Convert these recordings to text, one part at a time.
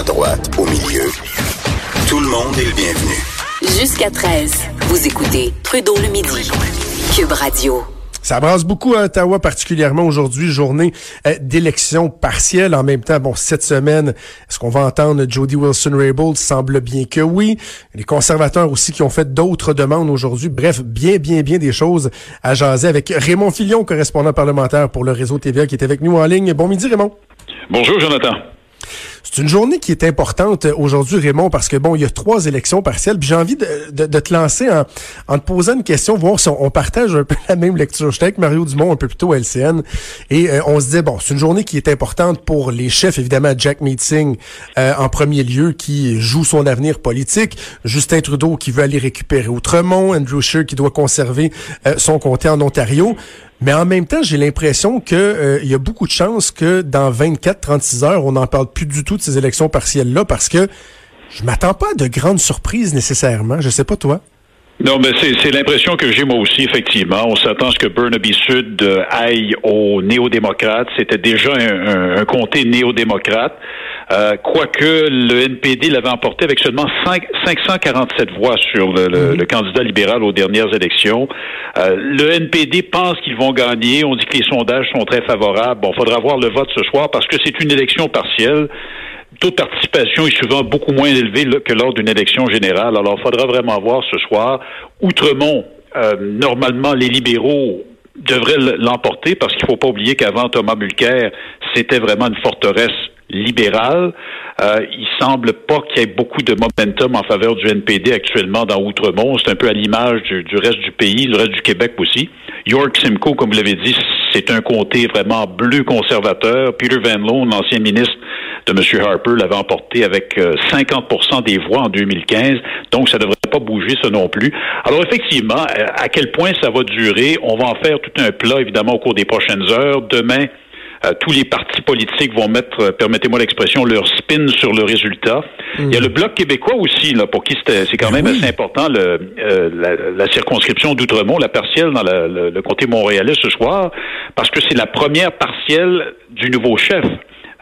À droite, au milieu. Tout le monde est le bienvenu. Jusqu'à 13, vous écoutez Trudeau le midi. Cube Radio. Ça brasse beaucoup à Ottawa, particulièrement aujourd'hui, journée euh, d'élection partielle. En même temps, bon, cette semaine, est-ce qu'on va entendre Jody Wilson-Raybould? Semble bien que oui. Les conservateurs aussi qui ont fait d'autres demandes aujourd'hui. Bref, bien, bien, bien des choses à jaser avec Raymond Filion, correspondant parlementaire pour le réseau TVA, qui est avec nous en ligne. Bon midi, Raymond. Bonjour, Jonathan. C'est une journée qui est importante aujourd'hui, Raymond, parce que bon, il y a trois élections partielles. J'ai envie de, de, de, te lancer en, en te posant une question, voir si on, on, partage un peu la même lecture. J'étais avec Mario Dumont un peu plus tôt à LCN et euh, on se disait bon, c'est une journée qui est importante pour les chefs, évidemment Jack Meeting euh, en premier lieu, qui joue son avenir politique, Justin Trudeau qui veut aller récupérer Outremont, Andrew Scheer qui doit conserver euh, son comté en Ontario. Mais en même temps, j'ai l'impression que euh, il y a beaucoup de chances que dans 24-36 heures, on n'en parle plus du tout de ces élections partielles-là parce que je m'attends pas à de grandes surprises nécessairement. Je sais pas toi. Non, mais c'est l'impression que j'ai moi aussi, effectivement. On s'attend à ce que Burnaby Sud euh, aille aux néo-démocrates. C'était déjà un, comté néo-démocrate. Euh, quoique le NPD l'avait emporté avec seulement 5, 547 voix sur le, le, le, candidat libéral aux dernières élections. Euh, le NPD pense qu'ils vont gagner. On dit que les sondages sont très favorables. Bon, faudra voir le vote ce soir parce que c'est une élection partielle taux de participation est souvent beaucoup moins élevé que lors d'une élection générale. Alors, il faudra vraiment voir ce soir. Outremont, euh, normalement, les libéraux devraient l'emporter parce qu'il ne faut pas oublier qu'avant Thomas Mulcair, c'était vraiment une forteresse libérale. Euh, il semble pas qu'il y ait beaucoup de momentum en faveur du NPD actuellement dans Outremont. C'est un peu à l'image du, reste du pays, du reste du Québec aussi. York Simcoe, comme vous l'avez dit, c'est un comté vraiment bleu conservateur. Peter Van Loan, l'ancien ministre de M. Harper, l'avait emporté avec 50% euh, des voix en 2015. Donc, ça devrait pas bouger, ça non plus. Alors, effectivement, euh, à quel point ça va durer? On va en faire tout un plat, évidemment, au cours des prochaines heures. Demain, tous les partis politiques vont mettre, euh, permettez-moi l'expression, leur spin sur le résultat. Mmh. Il y a le Bloc québécois aussi, là, pour qui c'est quand même oui. assez important, le, euh, la, la, circonscription d'Outremont, la partielle dans la, le, le, comté montréalais ce soir, parce que c'est la première partielle du nouveau chef.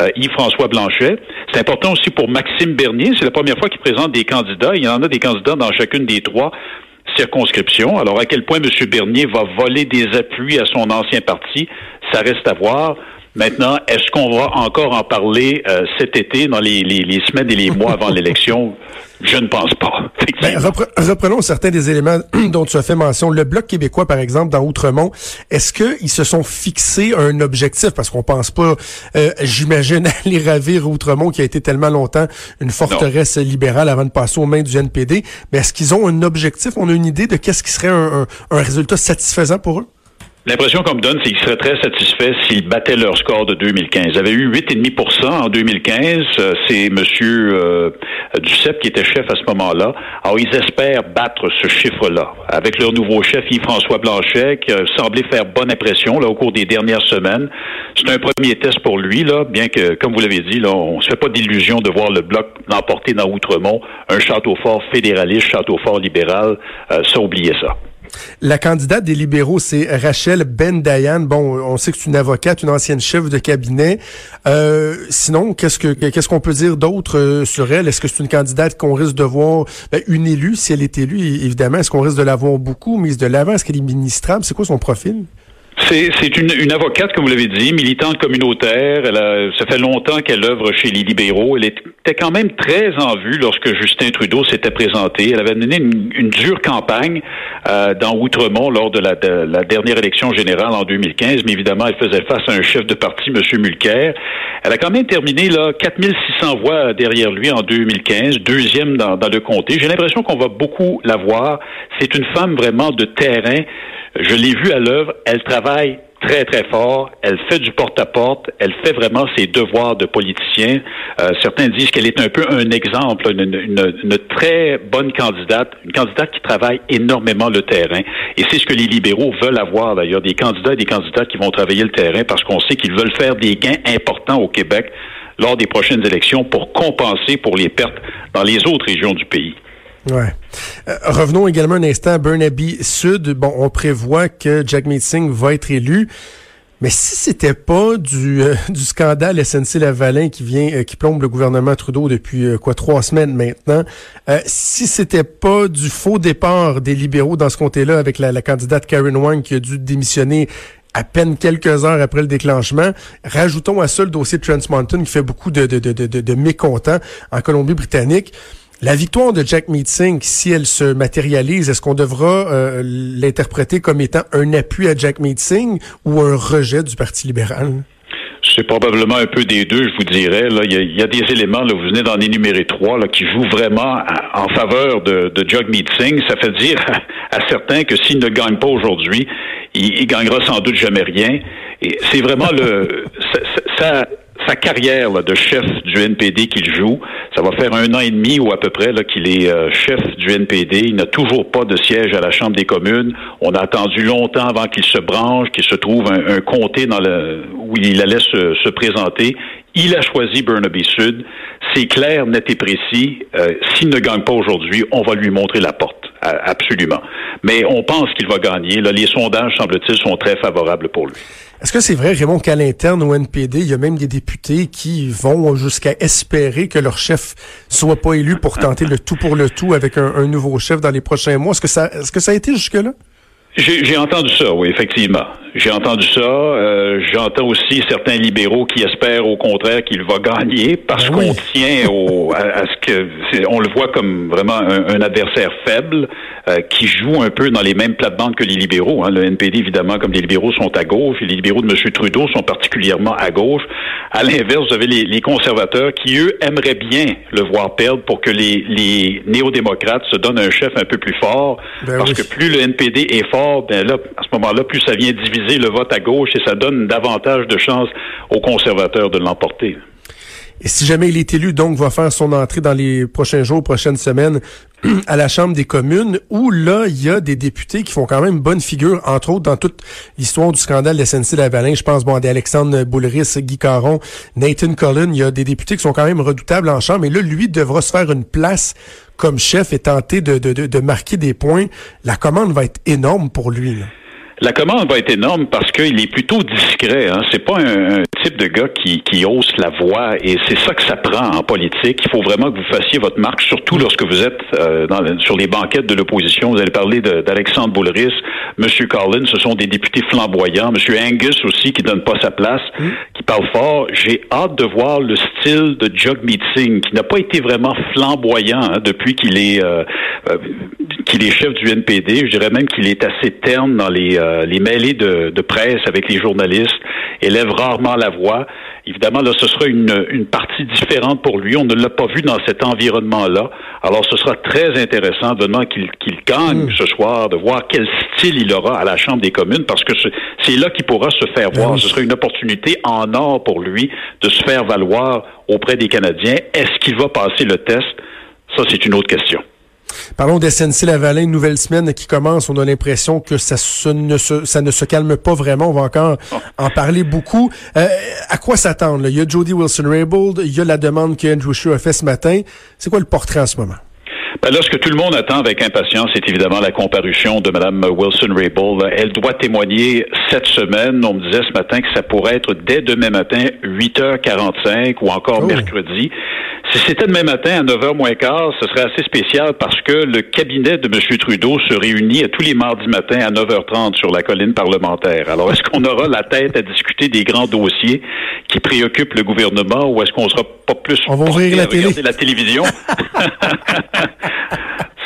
Euh, Yves-François Blanchet. C'est important aussi pour Maxime Bernier. C'est la première fois qu'il présente des candidats. Il y en a des candidats dans chacune des trois circonscriptions. Alors, à quel point M. Bernier va voler des appuis à son ancien parti, ça reste à voir. Maintenant, est-ce qu'on va encore en parler euh, cet été, dans les, les, les, semaines et les mois avant l'élection? Je ne pense pas. Ben, repre reprenons certains des éléments dont tu as fait mention. Le Bloc québécois, par exemple, dans Outremont, est-ce qu'ils se sont fixés un objectif? Parce qu'on pense pas, euh, j'imagine, aller ravir Outremont, qui a été tellement longtemps une forteresse non. libérale avant de passer aux mains du NPD. Mais est-ce qu'ils ont un objectif? On a une idée de qu'est-ce qui serait un, un, un résultat satisfaisant pour eux? L'impression qu'on me donne, c'est qu'ils seraient très satisfaits s'ils battaient leur score de 2015. Ils avaient eu 8,5% en 2015. C'est M. Euh, Duceppe qui était chef à ce moment-là. Alors, ils espèrent battre ce chiffre-là. Avec leur nouveau chef, Yves-François Blanchet, qui a semblé faire bonne impression là, au cours des dernières semaines. C'est un premier test pour lui, là, bien que, comme vous l'avez dit, là, on se fait pas d'illusion de voir le Bloc l'emporter dans Outremont. Un château fort fédéraliste, château fort libéral, euh, ça, oubliez ça. La candidate des libéraux, c'est Rachel Ben Dayan. Bon, on sait que c'est une avocate, une ancienne chef de cabinet. Euh, sinon, qu'est-ce que qu'est-ce qu'on peut dire d'autre euh, sur elle? Est-ce que c'est une candidate qu'on risque de voir ben, une élue? Si elle est élue Évidemment, est-ce qu'on risque de la voir beaucoup mise de l'avant? Est-ce qu'elle est ministrable? C'est quoi son profil? C'est une, une, avocate, comme vous l'avez dit, militante communautaire. Elle a, ça fait longtemps qu'elle œuvre chez les libéraux. Elle était quand même très en vue lorsque Justin Trudeau s'était présenté. Elle avait mené une, une dure campagne euh, dans Outremont lors de la, de la, dernière élection générale en 2015, mais évidemment, elle faisait face à un chef de parti, M. Mulcair. Elle a quand même terminé là 4600 voix derrière lui en 2015, deuxième dans, dans le comté. J'ai l'impression qu'on va beaucoup la voir. C'est une femme vraiment de terrain. Je l'ai vue à l'œuvre. Elle travaille très, très fort. Elle fait du porte-à-porte. Elle fait vraiment ses devoirs de politicien. Euh, certains disent qu'elle est un peu un exemple, une, très bonne candidate, une candidate qui travaille énormément le terrain. Et c'est ce que les libéraux veulent avoir, d'ailleurs, des candidats et des candidates qui vont travailler le terrain parce qu'on sait qu'ils veulent faire des gains importants au Québec lors des prochaines élections pour compenser pour les pertes dans les autres régions du pays. Ouais. Euh, revenons également un instant à Burnaby Sud. Bon, on prévoit que Jack Singh va être élu. Mais si c'était pas du, euh, scandale SNC Lavalin qui vient euh, qui plombe le gouvernement Trudeau depuis quoi trois semaines maintenant, si c'était pas du faux départ des libéraux dans ce comté-là avec la, candidate Karen Wang qui a dû démissionner à peine quelques heures après le déclenchement, rajoutons à ça le dossier de Trans Mountain qui fait beaucoup de, de, de mécontents en Colombie-Britannique. La victoire de Jack Meeting, si elle se matérialise, est-ce qu'on devra euh, l'interpréter comme étant un appui à Jack Meeting ou un rejet du Parti libéral? C'est probablement un peu des deux, je vous dirais. Là, il y a, des éléments, là, vous venez d'en énumérer trois, là, qui jouent vraiment en faveur de, de Jagmeet Singh. Ça fait dire à, certains que s'il ne gagne pas aujourd'hui, il, il, gagnera sans doute jamais rien. Et c'est vraiment le ça, sa carrière de chef du NPD qu'il joue. Ça va faire un an et demi ou à peu près qu'il est euh, chef du NPD. Il n'a toujours pas de siège à la Chambre des communes. On a attendu longtemps avant qu'il se branche, qu'il se trouve un, comté dans le, où il allait se, se présenter. Il a choisi Burnaby Sud. C'est clair, net et précis. Euh, s'il ne gagne pas aujourd'hui, on va lui montrer la porte. Absolument. Mais on pense qu'il va gagner. Là, les sondages, semble-t-il, sont très favorables pour lui. Est-ce que c'est vrai, Raymond, qu'à l'interne au NPD, il y a même des députés qui vont jusqu'à espérer que leur chef soit pas élu pour tenter le tout pour le tout avec un, nouveau chef dans les prochains mois? Est-ce que ça, est-ce que ça a été jusque-là? J'ai entendu ça, oui, effectivement. J'ai entendu ça. Euh, J'entends aussi certains libéraux qui espèrent au contraire qu'il va gagner parce ben qu'on tient au, à, ce que on le voit comme vraiment un, adversaire faible euh, qui joue un peu dans les mêmes plates-bandes que les libéraux. Hein. Le NPD, évidemment, comme les libéraux sont à gauche, et les libéraux de M. Trudeau sont particulièrement à gauche. À l'inverse, vous avez les, les, conservateurs qui, eux, aimeraient bien le voir perdre pour que les, les néo-démocrates se donnent un chef un peu plus fort. Ben parce que plus le NPD est fort, ben là, à ce moment-là, plus ça vient diviser le vote à gauche et ça donne davantage de chances aux conservateurs de l'emporter. Et si jamais il est élu, donc, va faire son entrée dans les prochains jours, prochaines semaines à la Chambre des communes, où là, il y a des députés qui font quand même bonne figure, entre autres dans toute l'histoire du scandale de SNC-Lavalin. Je pense bon, à Alexandre Boulris, Guy Caron, Nathan Cullen. Il y a des députés qui sont quand même redoutables en Chambre. Et là, lui devra se faire une place comme chef et tenter de, de, de, de marquer des points. La commande va être énorme pour lui. Là. La commande va être énorme parce qu'il est plutôt discret. Hein. C'est pas un, type de gars qui, qui hausse la voix et c'est ça que ça prend en politique. Il faut vraiment que vous fassiez votre marque, surtout lorsque vous êtes euh, dans, sur les banquettes de l'opposition. Vous allez parler d'Alexandre Boulris, M. Carlin, ce sont des députés flamboyants. M. Angus aussi qui donne pas sa place, mmh. qui parle fort. J'ai hâte de voir le style de Jug Meeting qui n'a pas été vraiment flamboyant hein, depuis qu'il est euh, euh, qu'il est chef du NPD. Je dirais même qu'il est assez terne dans les euh, les mêlées de, de, presse avec les journalistes, élève rarement la voix. Évidemment, là, ce sera une, une partie différente pour lui. On ne l'a pas vu dans cet environnement-là. Alors, ce sera très intéressant, vraiment, qu'il gagne hmm. ce soir, de voir quel style il aura à la Chambre des communes, parce que c'est là qu'il pourra se faire ben voir. Ce sera une opportunité en or pour lui de se faire valoir auprès des Canadiens. Est-ce qu'il va passer le test? Ça, c'est une autre question. Parlons d'SNC Lavalin, une nouvelle semaine qui commence. On a l'impression que ça, ne se, ça ne se calme pas vraiment. On va encore en parler beaucoup. Euh, à quoi s'attendre? Il y a Jody Wilson-Raybould, il y a la demande que Andrew Scheer a fait ce matin. C'est quoi le portrait en ce moment? Ben là, ce que tout le monde attend avec impatience, c'est évidemment la comparution de Mme Wilson-Raybould. Elle doit témoigner cette semaine. On me disait ce matin que ça pourrait être dès demain matin, 8h45 ou encore oh. mercredi. Si c'était demain matin à 9h moins quart, ce serait assez spécial parce que le cabinet de M. Trudeau se réunit tous les mardis matins à 9h30 sur la colline parlementaire. Alors, est-ce qu'on aura la tête à discuter des grands dossiers qui préoccupent le gouvernement ou est-ce qu'on sera pas plus on va ouvrir la, télé. la télévision?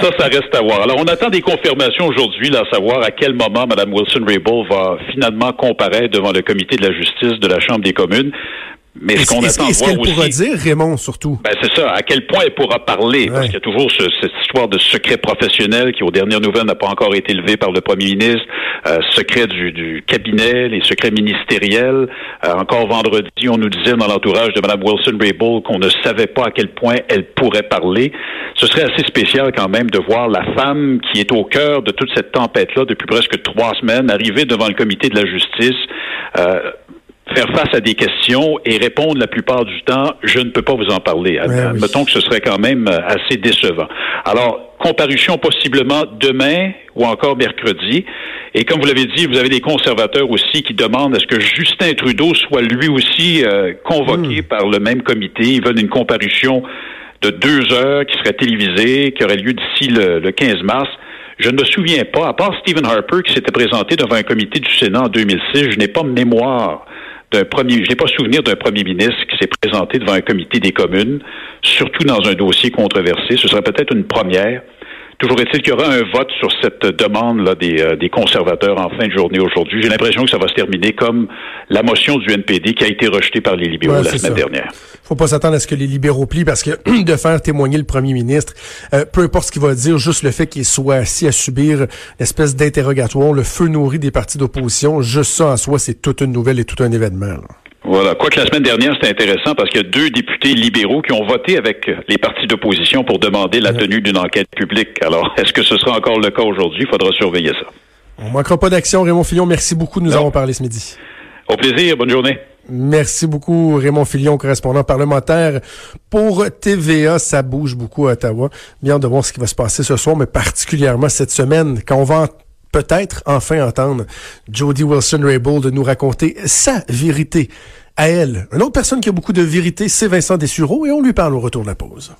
Ça, ça reste à voir. Alors, on attend des confirmations aujourd'hui, à savoir à quel moment Mme Wilson-Raybould va finalement comparaître devant le comité de la justice de la Chambre des communes. Mais ce qu'on attend voir qu'elle aussi... pourra dire, Raymond, surtout? Ben c'est ça. À quel point elle pourra parler? Parce Ouais. qu'il y a toujours ce- cette histoire de secret professionnel qui, aux dernières nouvelles, n'a pas encore été levé par le premier ministre. Euh, secret du, du cabinet, les secrets ministériels. Euh, encore vendredi, on nous disait dans l'entourage de Mme Wilson-Raybould qu'on ne savait pas à quel point elle pourrait parler. Ce serait assez spécial quand même de voir la femme qui est au cœur de toute cette tempête-là depuis presque trois semaines arriver devant le comité de la justice. euh, faire face à des questions et répondre la plupart du temps, je ne peux pas vous en parler. Ouais, oui. Admettons que ce serait quand même euh, assez décevant. Alors, comparution possiblement demain ou encore mercredi. Et comme vous l'avez dit, vous avez des conservateurs aussi qui demandent à ce que Justin Trudeau soit lui aussi euh, convoqué par le même comité. Ils veulent une comparution de deux heures qui serait télévisée, qui aurait lieu d'ici le, le 15 mars. Je ne me souviens pas, à part Stephen Harper qui s'était présenté devant un comité du Sénat en 2006, je n'ai pas mémoire d'un premier, je n'ai pas souvenir d'un premier ministre qui s'est présenté devant un comité des communes, surtout dans un dossier controversé. Ce serait peut-être une première. Toujours est-il qu'il y aura un vote sur cette demande là des, euh, des conservateurs en fin de journée aujourd'hui. J'ai l'impression que ça va se terminer comme la motion du NPD qui a été rejetée par les libéraux Ouais, la semaine ça. dernière. faut pas s'attendre à ce que les libéraux plient parce que de faire témoigner le premier ministre, euh, peu importe ce qu'il va dire, juste le fait qu'il soit assis à subir l'espèce d'interrogatoire, le feu nourri des partis d'opposition, juste ça en soi, c'est toute une nouvelle et tout un événement. là. Voilà. Quoique la semaine dernière, c'était intéressant parce qu'il y a deux députés libéraux qui ont voté avec les partis d'opposition pour demander la tenue d'une enquête publique. Alors, est-ce que ce sera encore le cas aujourd'hui? Il faudra surveiller ça. On manquera pas d'action. Raymond Fillon, merci beaucoup de nous Non. avons parlé ce midi. Au plaisir. Bonne journée. Merci beaucoup, Raymond Fillon, correspondant parlementaire pour TVA. Ça bouge beaucoup à Ottawa. Bien de voir ce qui va se passer ce soir, mais particulièrement cette semaine, quand on va peut-être enfin entendre Jody Wilson-Raybould nous raconter sa vérité à elle. Une autre personne qui a beaucoup de vérité, c'est Vincent Dessureau, et on lui parle au retour de la pause.